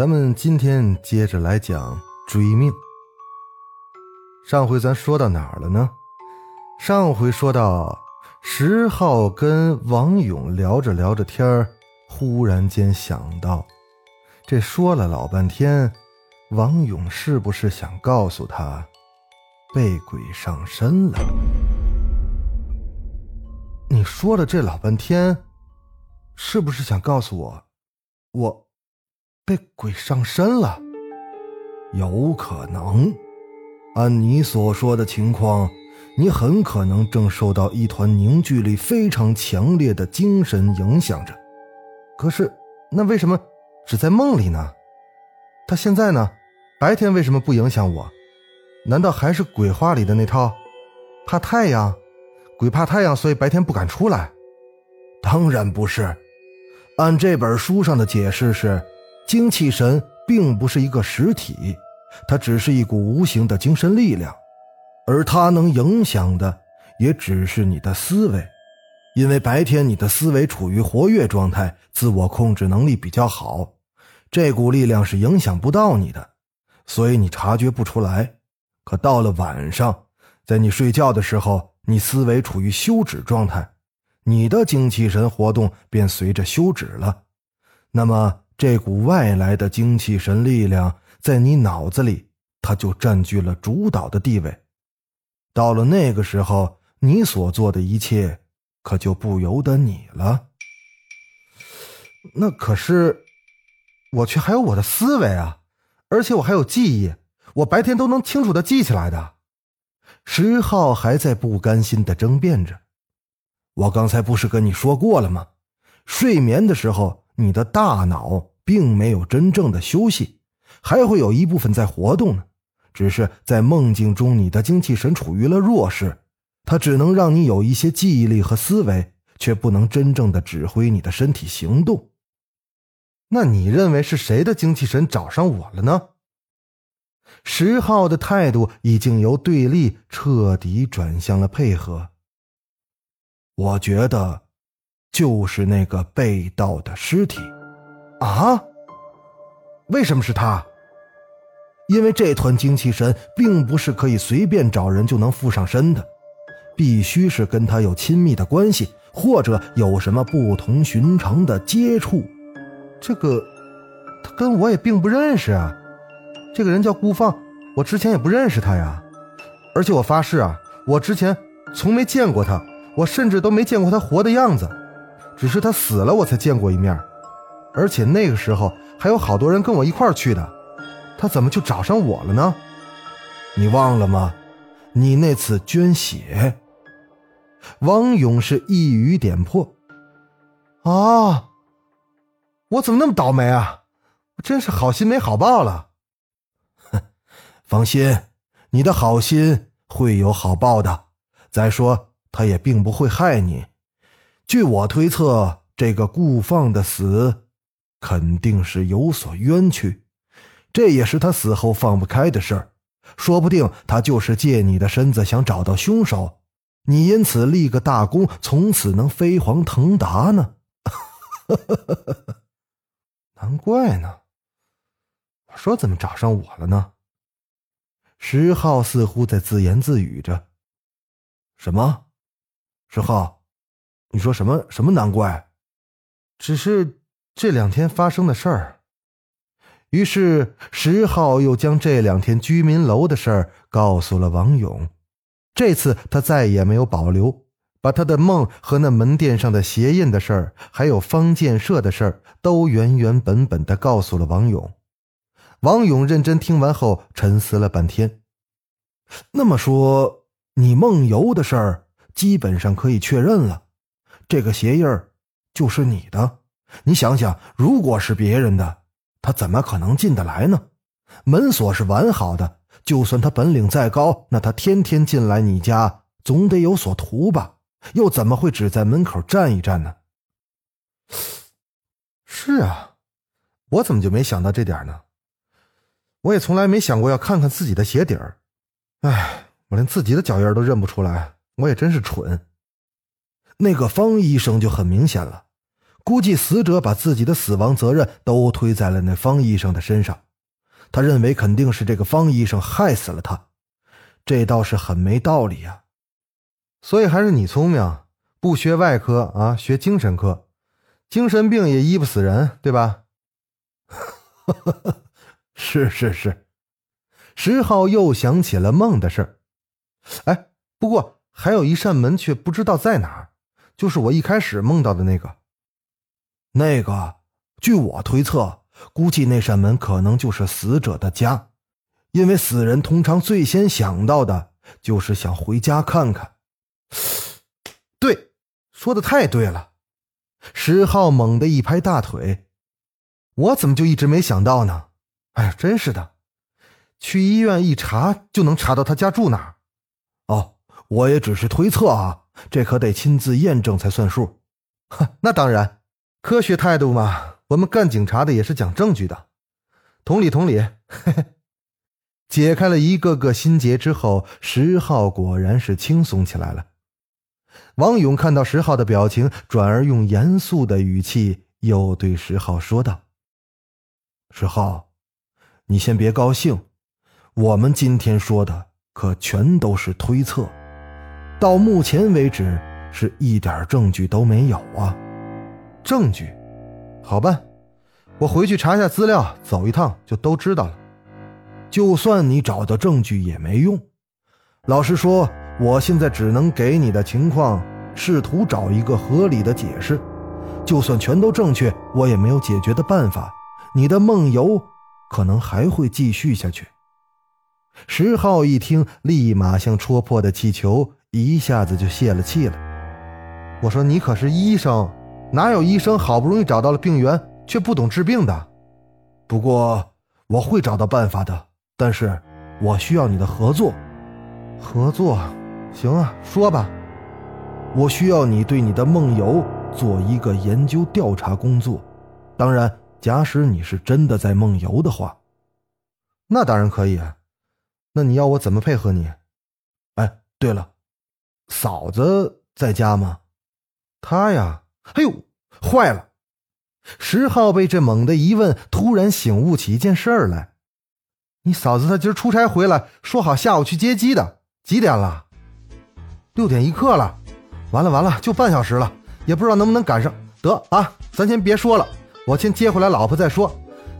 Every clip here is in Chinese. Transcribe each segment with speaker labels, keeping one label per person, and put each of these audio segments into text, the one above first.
Speaker 1: 咱们今天接着来讲追命。上回咱说到哪儿了呢？上回说到石浩跟王勇聊着聊着天，忽然间想到，这说了老半天，王勇是不是想告诉他，被鬼上身了？你说了这老半天，是不是想告诉我，我被鬼上身了？
Speaker 2: 有可能。按你所说的情况，你很可能正受到一团凝聚力非常强烈的精神影响着。
Speaker 1: 可是，那为什么只在梦里呢？他现在呢？白天为什么不影响我？难道还是鬼话里的那套？怕太阳？鬼怕太阳，所以白天不敢出来？
Speaker 2: 当然不是。按这本书上的解释是，精气神并不是一个实体。它只是一股无形的精神力量，而它能影响的也只是你的思维，因为白天你的思维处于活跃状态，自我控制能力比较好，这股力量是影响不到你的，所以你察觉不出来。可到了晚上，在你睡觉的时候，你思维处于休止状态，你的精气神活动便随着休止了，那么这股外来的精气神力量。在你脑子里，它就占据了主导的地位。到了那个时候，你所做的一切，可就不由得你了。
Speaker 1: 那可是，我却还有我的思维啊，而且我还有记忆，我白天都能清楚的记起来的。
Speaker 2: 石浩还在不甘心的争辩着：“我刚才不是跟你说过了吗？睡眠的时候，你的大脑并没有真正的休息。”还会有一部分在活动呢，只是在梦境中，你的精气神处于了弱势，它只能让你有一些记忆力和思维，却不能真正的指挥你的身体行动。
Speaker 1: 那你认为是谁的精气神找上我了呢？石浩的态度已经由对立彻底转向了配合。
Speaker 2: 我觉得，就是那个被盗的尸体，
Speaker 1: 啊？为什么是他？
Speaker 2: 因为这团精气神并不是可以随便找人就能附上身的，必须是跟他有亲密的关系，或者有什么不同寻常的接触。
Speaker 1: 这个，他跟我也并不认识啊。这个人叫顾放，我之前也不认识他呀。而且我发誓啊，我之前从没见过他，我甚至都没见过他活的样子，只是他死了我才见过一面。而且那个时候还有好多人跟我一块去的。他怎么就找上我了呢？
Speaker 2: 你忘了吗？你那次捐血，
Speaker 1: 王勇是一语点破。啊！我怎么那么倒霉啊？我真是好心没好报了。
Speaker 2: 哼，放心，你的好心会有好报的。再说，他也并不会害你。据我推测，这个顾放的死，肯定是有所冤屈。这也是他死后放不开的事儿，说不定他就是借你的身子想找到凶手，你因此立个大功，从此能飞黄腾达呢。
Speaker 1: 难怪呢，我说怎么找上我了呢？
Speaker 2: 石浩似乎在自言自语着：“什么？石浩，你说什么？什么难怪？
Speaker 1: 只是这两天发生的事儿。”
Speaker 2: 于是石浩又将这两天居民楼的事儿告诉了王勇。这次他再也没有保留，把他的梦和那门店上的鞋印的事儿，还有方建设的事儿，都原原本本的告诉了王勇。王勇认真听完后，沉思了半天。那么说，你梦游的事儿基本上可以确认了，这个鞋印儿就是你的。你想想，如果是别人的。
Speaker 3: 他怎么可能进得来呢？门锁是完好的，就算他本领再高，那他天天进来你家，总得有所图吧？又怎么会只在门口站一站呢？
Speaker 2: 是啊，我怎么就没想到这点呢？我也从来没想过要看看自己的鞋底儿。哎，我连自己的脚印都认不出来，我也真是蠢。
Speaker 3: 那个方医生就很明显了，估计死者把自己的死亡责任都推在了那方医生的身上。他认为肯定是这个方医生害死了他，这倒是很没道理呀。
Speaker 2: 所以还是你聪明，不学外科啊，学精神科，精神病也医不死人，对吧？
Speaker 3: 是 是是。石浩又想起了梦的事儿，
Speaker 2: 哎，不过还有一扇门却不知道在哪儿，就是我一开始梦到的那个。
Speaker 3: 那个，据我推测，估计那扇门可能就是死者的家，因为死人通常最先想到的就是想回家看看。
Speaker 2: 对，说的太对了。
Speaker 3: 石浩猛地一拍大腿，
Speaker 2: 我怎么就一直没想到呢？哎呀，真是的。去医院一查就能查到他家住哪儿。
Speaker 3: 哦，我也只是推测啊，这可得亲自验证才算数。
Speaker 2: 哈，那当然，科学态度嘛，我们干警察的也是讲证据的。同理，同理。嘿嘿。解开了一个个心结之后，石浩果然是轻松起来了。王勇看到石浩的表情，转而用严肃的语气又对石浩说道：“
Speaker 3: 石浩，你先别高兴。”我们今天说的可全都是推测，到目前为止是一点证据都没有啊！
Speaker 2: 证据？好办，我回去查一下资料，走一趟就都知道了。
Speaker 3: 就算你找到证据也没用。老实说，我现在只能给你的情况，试图找一个合理的解释。就算全都正确，我也没有解决的办法。你的梦游可能还会继续下去。
Speaker 2: 石浩一听，立马像戳破的气球，一下子就泄了气了。我说：“你可是医生，哪有医生好不容易找到了病源却不懂治病的？
Speaker 3: 不过我会找到办法的，但是我需要你的合作。
Speaker 2: 合作？行啊，说吧。
Speaker 3: 我需要你对你的梦游做一个研究调查工作。当然，假使你是真的在梦游的话，
Speaker 2: 那当然可以。”那你要我怎么配合你？
Speaker 3: 哎，对了，嫂子在家吗？
Speaker 2: 她呀，哎呦，坏了！石浩被这猛的一问，突然醒悟起一件事儿来：你嫂子她今儿出差回来，说好下午去接机的，几点了？六点一刻了。完了完了，就半小时了，也不知道能不能赶上。得啊，咱先别说了，我先接回来老婆再说。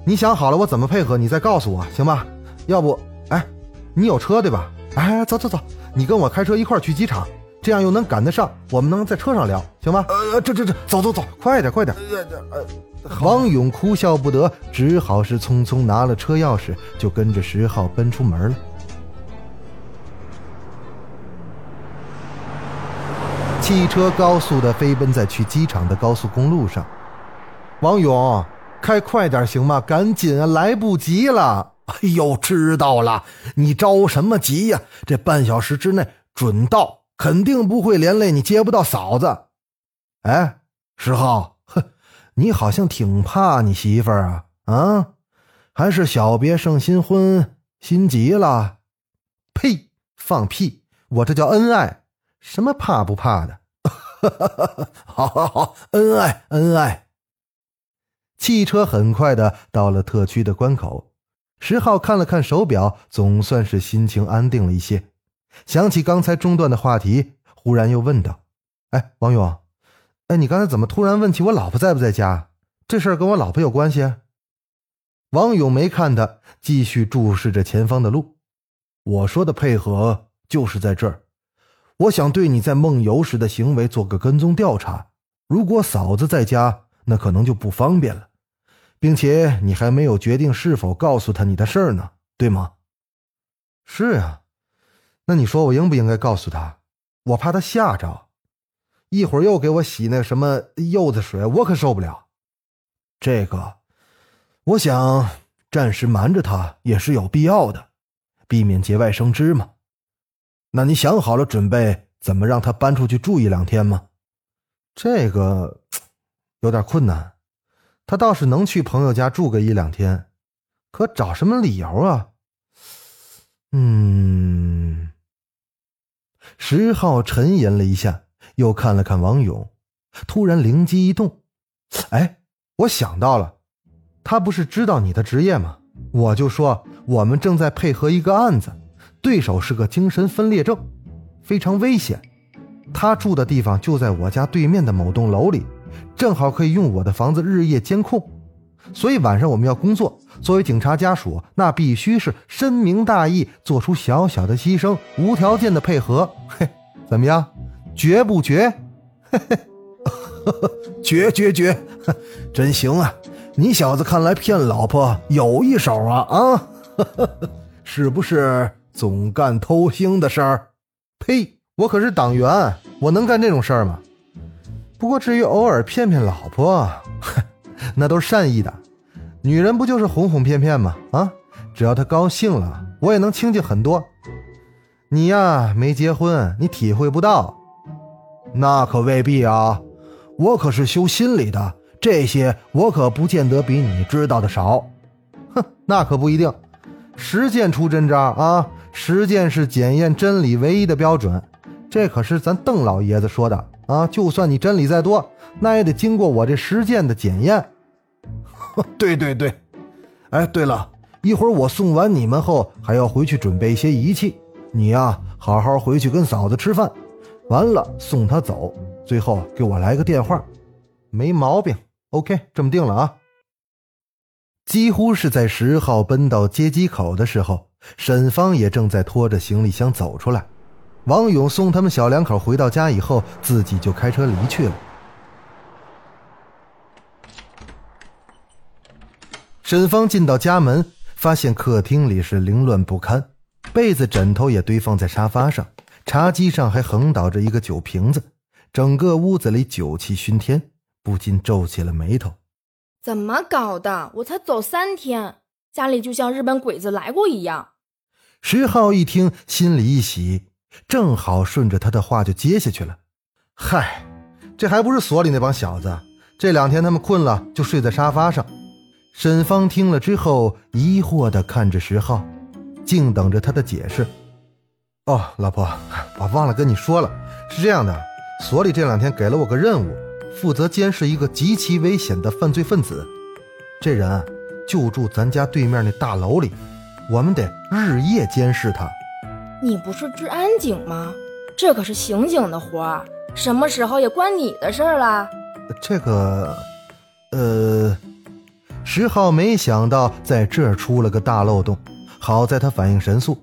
Speaker 2: 你想好了我怎么配合，你再告诉我，行吧？要不，哎。你有车对吧？哎，走走走，你跟我开车一块去机场，这样又能赶得上，我们能在车上聊，行吗？
Speaker 3: 呃，这这这，走走走，
Speaker 2: 快点快点！王勇哭笑不得，只好是匆匆拿了车钥匙，就跟着石浩奔出门了。汽车高速的飞奔在去机场的高速公路上，王勇，开快点行吗？赶紧啊，来不及了。
Speaker 3: 哎呦，知道了，你着什么急呀？这半小时之内准到，肯定不会连累你接不到嫂子。哎，石浩，哼，你好像挺怕你媳妇儿啊？啊，还是小别胜新婚，心急了？
Speaker 2: 呸！放屁！我这叫恩爱，什么怕不怕的？
Speaker 3: 好，好，好，恩爱，恩爱。
Speaker 2: 汽车很快的到了特区的关口。石浩看了看手表，总算是心情安定了一些。想起刚才中断的话题，忽然又问道：“哎，王勇，哎，你刚才怎么突然问起我老婆在不在家？这事儿跟我老婆有关系？”王勇没看他，继续注视着前方的路。
Speaker 3: 我说的配合就是在这儿。我想对你在梦游时的行为做个跟踪调查。如果嫂子在家，那可能就不方便了。并且你还没有决定是否告诉她你的事儿呢，对吗？
Speaker 2: 是啊，那你说我应不应该告诉他？我怕他吓着，一会儿又给我洗那什么柚子水，我可受不了。
Speaker 3: 这个，我想暂时瞒着他也是有必要的，避免节外生枝嘛。那你想好了准备怎么让他搬出去住一两天吗？
Speaker 2: 这个有点困难。他倒是能去朋友家住个一两天，可找什么理由啊？嗯。石浩沉吟了一下，又看了看王勇，突然灵机一动：“哎，我想到了，他不是知道你的职业吗？我就说我们正在配合一个案子，对手是个精神分裂症，非常危险。他住的地方就在我家对面的某栋楼里，正好可以用我的房子日夜监控。所以晚上我们要工作，作为警察家属，那必须是深明大义，做出小小的牺牲，无条件的配合。嘿，怎么样？绝不绝？嘿嘿，
Speaker 3: 绝绝绝！真行啊！你小子看来骗老婆有一手啊啊！是不是总干偷腥的事儿？
Speaker 2: 呸！我可是党员，我能干这种事儿吗？不过至于偶尔骗骗老婆，那都是善意的。女人不就是哄哄骗骗吗？啊，只要她高兴了，我也能清静很多。你呀，没结婚，你体会不到。
Speaker 3: 那可未必啊，我可是修心理的，这些我可不见得比你知道的少。
Speaker 2: 哼，那可不一定。实践出真章啊，实践是检验真理唯一的标准。这可是咱邓老爷子说的啊！就算你真理再多，那也得经过我这实践的检验。
Speaker 3: 对对对，哎，对了，一会儿我送完你们后，还要回去准备一些仪器。你呀，好好回去跟嫂子吃饭，完了送她走，最后给我来个电话。
Speaker 2: 没毛病，OK，这么定了啊。几乎是在十号奔到接机口的时候，沈芳也正在拖着行李箱走出来。王勇送他们小两口回到家以后，自己就开车离去了。沈芳进到家门，发现客厅里是凌乱不堪，被子、枕头也堆放在沙发上，茶几上还横倒着一个酒瓶子，整个屋子里酒气熏天，不禁皱起了眉头。
Speaker 4: 怎么搞的？我才走三天，家里就像日本鬼子来过一样。
Speaker 2: 石浩一听，心里一喜。正好顺着他的话就接下去了。嗨，这还不是所里那帮小子？这两天他们困了就睡在沙发上。沈芳听了之后，疑惑地看着石浩，静等着他的解释。哦，老婆，我忘了跟你说了，是这样的，所里这两天给了我个任务，负责监视一个极其危险的犯罪分子。这人就住咱家对面那大楼里，我们得日夜监视他。
Speaker 4: 你不是治安警吗？这可是刑警的活儿，什么时候也关你的事儿了？
Speaker 2: 这个，呃，石浩没想到在这儿出了个大漏洞，好在他反应神速。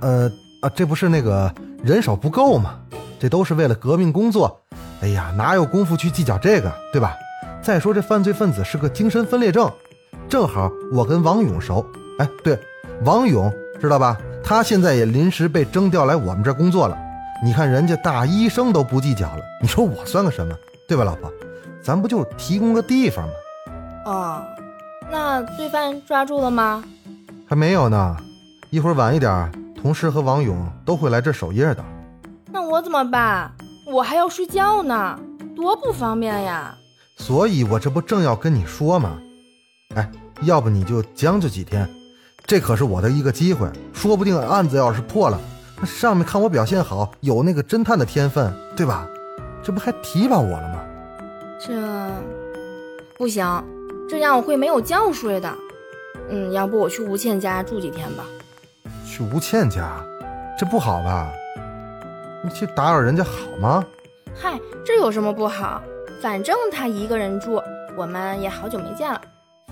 Speaker 2: 呃啊，这不是那个人手不够吗？这都是为了革命工作。哎呀，哪有功夫去计较这个，对吧？再说这犯罪分子是个精神分裂症，正好我跟王勇熟。哎，对，王勇知道吧？他现在也临时被征调来我们这儿工作了，你看人家大医生都不计较了，你说我算个什么，对吧，老婆？咱不就提供个地方吗？
Speaker 4: 哦，那罪犯抓住了吗？
Speaker 2: 还没有呢，一会儿晚一点，同事和王勇都会来这守夜的。
Speaker 4: 那我怎么办？我还要睡觉呢，多不方便呀！
Speaker 2: 所以我这不正要跟你说吗？哎，要不你就将就几天。这可是我的一个机会，说不定案子要是破了，那上面看我表现好，有那个侦探的天分，对吧？这不还提拔我了吗？
Speaker 4: 这不行，这样我会没有觉睡的。嗯，要不我去吴倩家住几天吧？
Speaker 2: 去吴倩家，这不好吧？你去打扰人家好吗？
Speaker 4: 嗨，这有什么不好？反正她一个人住，我们也好久没见了。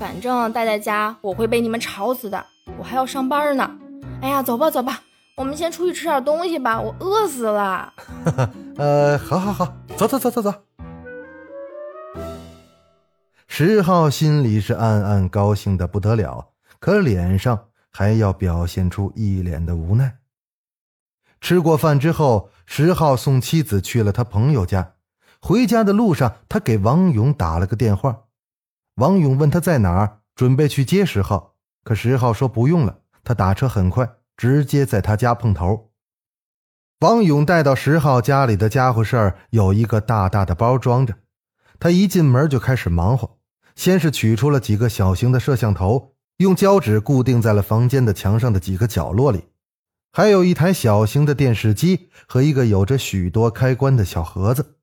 Speaker 4: 反正待在家，我会被你们吵死的。我还要上班呢，哎呀，走吧走吧，我们先出去吃点东西吧，我饿死了。
Speaker 2: 呃，好好好，走走走走走。石浩心里是暗暗高兴的不得了，可脸上还要表现出一脸的无奈。吃过饭之后，石浩送妻子去了他朋友家。回家的路上，他给王勇打了个电话。王勇问他在哪儿，准备去接石浩，可石浩说不用了，他打车很快，直接在他家碰头。王勇带到石浩家里的家伙事儿有一个大大的包装着，他一进门就开始忙活，先是取出了几个小型的摄像头，用胶纸固定在了房间的墙上的几个角落里，还有一台小型的电视机和一个有着许多开关的小盒子。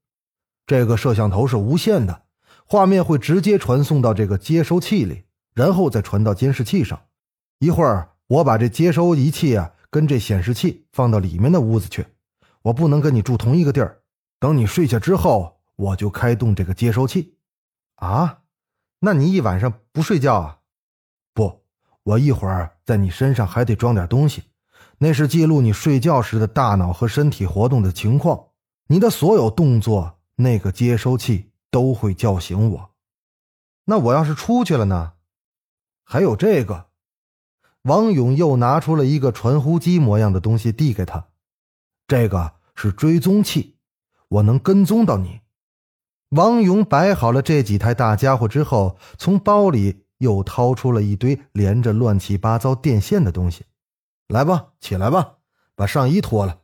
Speaker 3: 这个摄像头是无线的，画面会直接传送到这个接收器里，然后再传到监视器上。一会儿我把这接收仪器啊。跟这显示器放到里面的屋子去，我不能跟你住同一个地儿。等你睡下之后，我就开动这个接收器。
Speaker 2: 啊，那你一晚上不睡觉啊？
Speaker 3: 不，我一会儿在你身上还得装点东西，那是记录你睡觉时的大脑和身体活动的情况。你的所有动作，那个接收器都会叫醒我。
Speaker 2: 那我要是出去了呢？
Speaker 3: 还有这个。
Speaker 2: 王勇又拿出了一个传呼机模样的东西递给他，
Speaker 3: 这个是追踪器，我能跟踪到你。
Speaker 2: 王勇摆好了这几台大家伙之后，从包里又掏出了一堆连着乱七八糟电线的东西。
Speaker 3: 来吧，起来吧，把上衣脱了。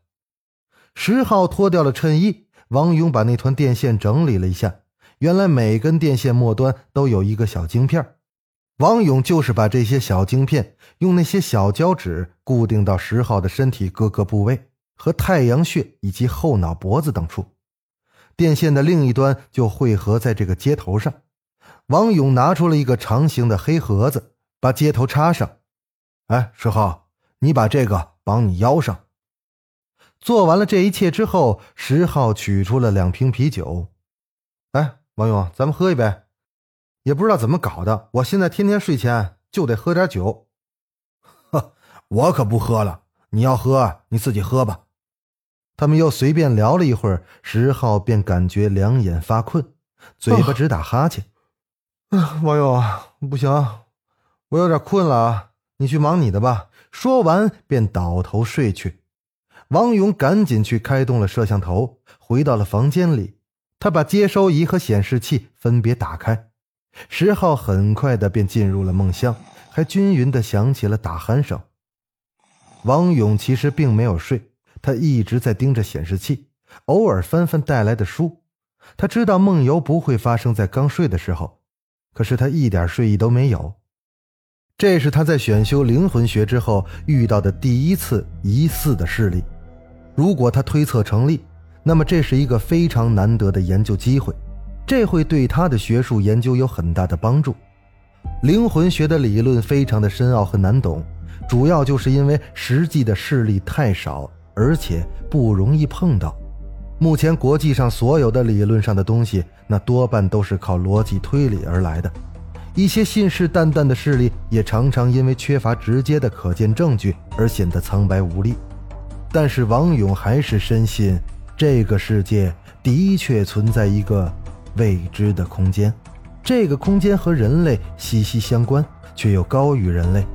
Speaker 2: 石浩脱掉了衬衣，王勇把那团电线整理了一下，原来每根电线末端都有一个小晶片。王勇就是把这些小晶片用那些小胶纸固定到石浩的身体各个部位和太阳穴以及后脑脖子等处，电线的另一端就汇合在这个接头上。王勇拿出了一个长形的黑盒子，把接头插上。
Speaker 3: 哎，石浩，你把这个绑你腰上。
Speaker 2: 做完了这一切之后，石浩取出了两瓶啤酒。哎，王勇，咱们喝一杯。也不知道怎么搞的，我现在天天睡前就得喝点酒。
Speaker 3: 呵，我可不喝了。你要喝，你自己喝吧。
Speaker 2: 他们又随便聊了一会儿，石浩便感觉两眼发困，嘴巴直打哈欠。啊，王勇，不行，我有点困了啊，你去忙你的吧。说完便倒头睡去。王勇赶紧去开动了摄像头，回到了房间里，他把接收仪和显示器分别打开。石浩很快的便进入了梦乡，还均匀的响起了打鼾声。王勇其实并没有睡，他一直在盯着显示器，偶尔翻翻带来的书。他知道梦游不会发生在刚睡的时候，可是他一点睡意都没有。这是他在选修灵魂学之后遇到的第一次疑似的事例。如果他推测成立，那么这是一个非常难得的研究机会。这会对他的学术研究有很大的帮助。灵魂学的理论非常的深奥和难懂，主要就是因为实际的事例太少，而且不容易碰到。目前国际上所有的理论上的东西，那多半都是靠逻辑推理而来的。一些信誓旦旦的事例，也常常因为缺乏直接的可见证据而显得苍白无力。但是王勇还是深信，这个世界的确存在一个。未知的空间，这个空间和人类息息相关，却又高于人类。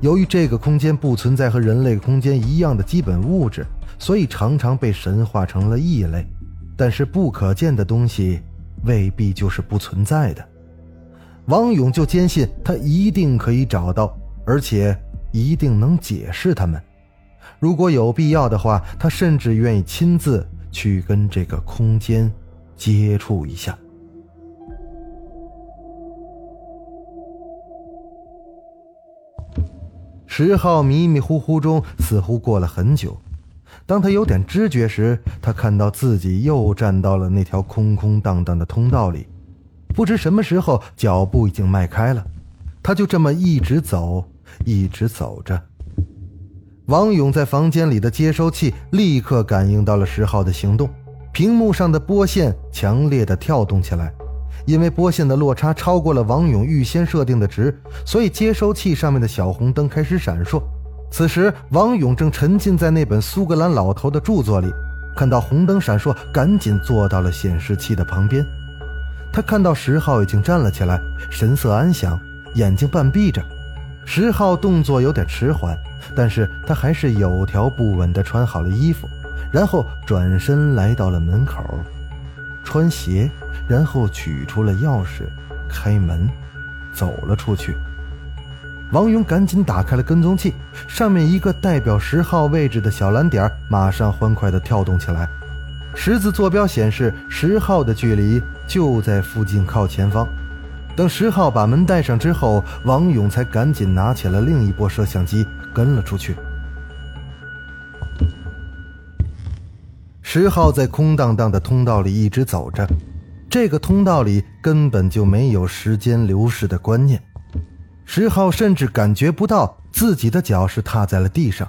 Speaker 2: 由于这个空间不存在和人类空间一样的基本物质，所以常常被神化成了异类。但是不可见的东西未必就是不存在的。王勇就坚信他一定可以找到，而且一定能解释他们。如果有必要的话，他甚至愿意亲自去跟这个空间接触一下。石浩迷迷糊糊中，似乎过了很久。当他有点知觉时，他看到自己又站到了那条空空荡荡的通道里。不知什么时候，脚步已经迈开了。他就这么一直走，一直走着。王勇在房间里的接收器立刻感应到了石浩的行动，屏幕上的波线强烈的跳动起来。因为波线的落差超过了王勇预先设定的值，所以接收器上面的小红灯开始闪烁。此时，王勇正沉浸在那本苏格兰老头的著作里，看到红灯闪烁，赶紧坐到了显示器的旁边。他看到石浩已经站了起来，神色安详，眼睛半闭着。石浩动作有点迟缓，但是他还是有条不紊地穿好了衣服，然后转身来到了门口。穿鞋，然后取出了钥匙，开门，走了出去。王勇赶紧打开了跟踪器，上面一个代表十号位置的小蓝点马上欢快地跳动起来。十字坐标显示十号的距离就在附近靠前方。等十号把门带上之后，王勇才赶紧拿起了另一波摄像机跟了出去。十号在空荡荡的通道里一直走着，这个通道里根本就没有时间流逝的观念。十号甚至感觉不到自己的脚是踏在了地上，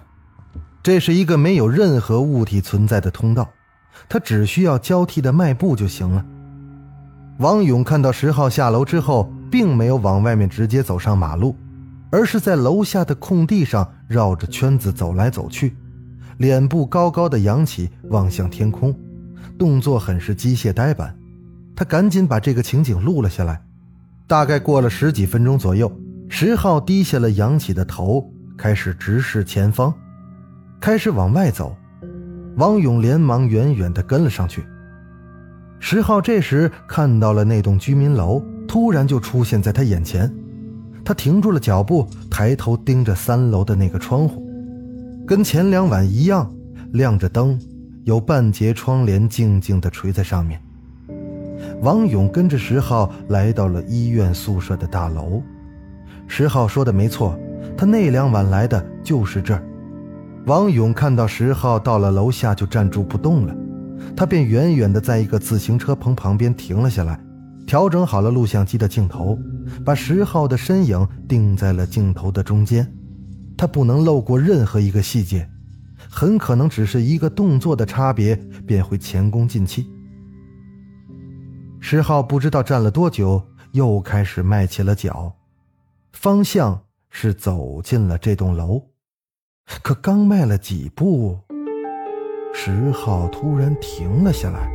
Speaker 2: 这是一个没有任何物体存在的通道，他只需要交替的迈步就行了。王勇看到十号下楼之后，并没有往外面直接走上马路，而是在楼下的空地上绕着圈子走来走去。脸部高高的扬起，望向天空，动作很是机械呆板。他赶紧把这个情景录了下来。大概过了十几分钟左右，石浩低下了扬起的头，开始直视前方，开始往外走。王勇连忙远远地跟了上去。石浩这时看到了那栋居民楼，突然就出现在他眼前。他停住了脚步，抬头盯着三楼的那个窗户。跟前两晚一样，亮着灯，有半截窗帘静静地垂在上面。王勇跟着十号来到了医院宿舍的大楼。十号说的没错，他那两晚来的就是这儿。王勇看到十号到了楼下就站住不动了，他便远远地在一个自行车棚旁边停了下来，调整好了录像机的镜头，把十号的身影定在了镜头的中间。他不能漏过任何一个细节，很可能只是一个动作的差别，便会前功尽弃。石浩不知道站了多久，又开始迈起了脚，方向是走进了这栋楼。可刚迈了几步，石浩突然停了下来，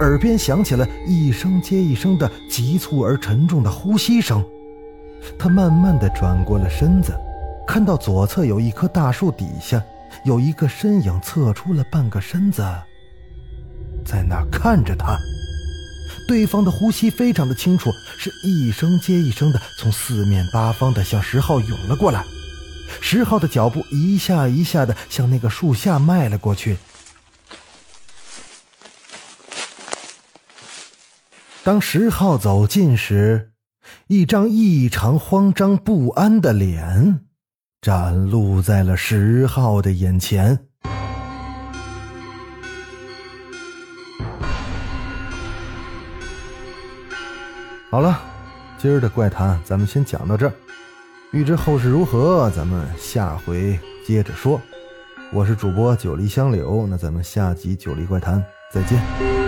Speaker 2: 耳边响起了一声接一声的急促而沉重的呼吸声。他慢慢的转过了身子。看到左侧有一棵大树底下，有一个身影侧出了半个身子，在那看着他。对方的呼吸非常的清楚，是一声接一声的从四面八方的向石浩涌了过来。石浩的脚步一下一下的向那个树下迈了过去。当石浩走近时，一张异常慌张不安的脸。展露在了十号的眼前。好了，今儿的怪谈咱们先讲到这儿。欲知后事如何，咱们下回接着说。我是主播九黎香柳，那咱们下集九黎怪谈再见。